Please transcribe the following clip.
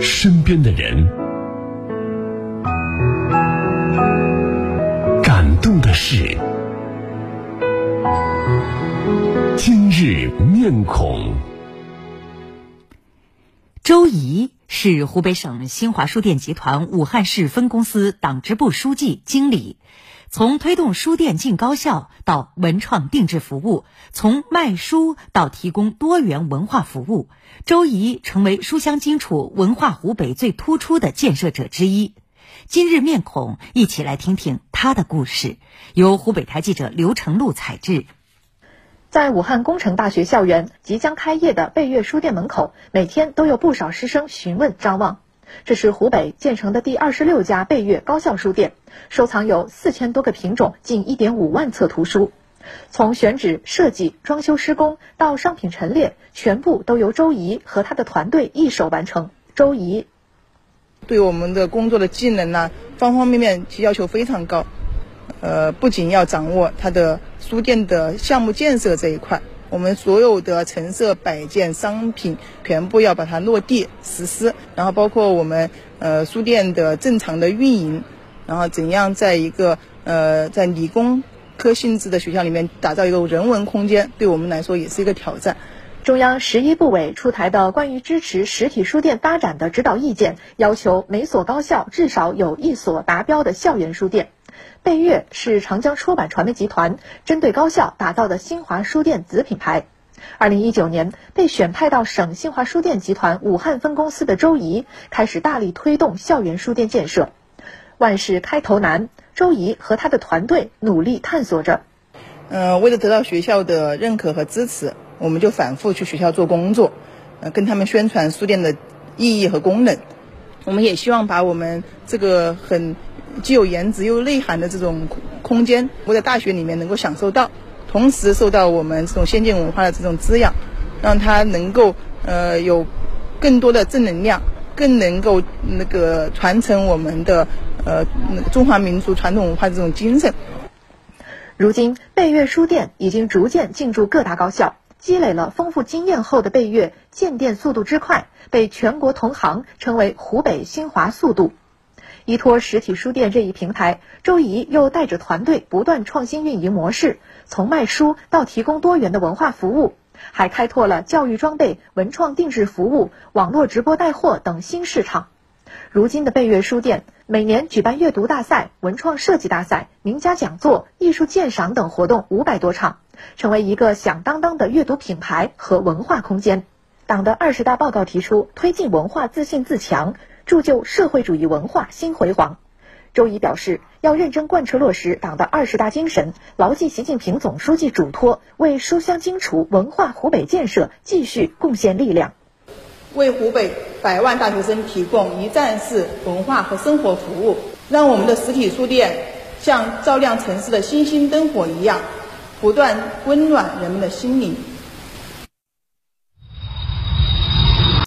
身边的人，感动的事，今日面孔。周怡是湖北省新华书店集团武汉市分公司党支部书记、经理。从推动书店进高校到文创定制服务，从卖书到提供多元文化服务，周怡成为书香荆楚、文化湖北最突出的建设者之一。今日面孔，一起来听听他的故事。由湖北台记者刘成禄采制。在武汉工程大学校园即将开业的贝悦书店门口，每天都有不少师生询问张望。这是湖北建成的第二十六家贝悦高校书店，收藏有四千多个品种、近一点五万册图书。从选址、设计、装修施工到商品陈列，全部都由周怡和他的团队一手完成。周怡对我们的工作的技能呢，方方面面其要求非常高。呃，不仅要掌握他的书店的项目建设这一块。我们所有的陈设摆件商品全部要把它落地实施，然后包括我们呃书店的正常的运营，然后怎样在一个呃在理工科性质的学校里面打造一个人文空间，对我们来说也是一个挑战。中央十一部委出台的关于支持实体书店发展的指导意见，要求每所高校至少有一所达标的校园书店。贝悦是长江出版传媒集团针对高校打造的新华书店子品牌。二零一九年被选派到省新华书店集团武汉分公司的周怡，开始大力推动校园书店建设。万事开头难，周怡和他的团队努力探索着。嗯，为了得到学校的认可和支持，我们就反复去学校做工作，呃，跟他们宣传书店的意义和功能。我们也希望把我们这个很。既有颜值又有内涵的这种空间，我在大学里面能够享受到，同时受到我们这种先进文化的这种滋养，让它能够呃有更多的正能量，更能够那个传承我们的呃中华民族传统文化这种精神。如今，贝悦书店已经逐渐进驻各大高校，积累了丰富经验后的贝悦建店速度之快，被全国同行称为“湖北新华速度”。依托实体书店这一平台，周怡又带着团队不断创新运营模式，从卖书到提供多元的文化服务，还开拓了教育装备、文创定制服务、网络直播带货等新市场。如今的贝悦书店每年举办阅读大赛、文创设计大赛、名家讲座、艺术鉴赏等活动五百多场，成为一个响当当的阅读品牌和文化空间。党的二十大报告提出，推进文化自信自强。铸就社会主义文化新辉煌。周怡表示，要认真贯彻落实党的二十大精神，牢记习近平总书记嘱托，为书香荆楚、文化湖北建设继续贡献力量，为湖北百万大学生提供一站式文化和生活服务，让我们的实体书店像照亮城市的星星灯火一样，不断温暖人们的心灵。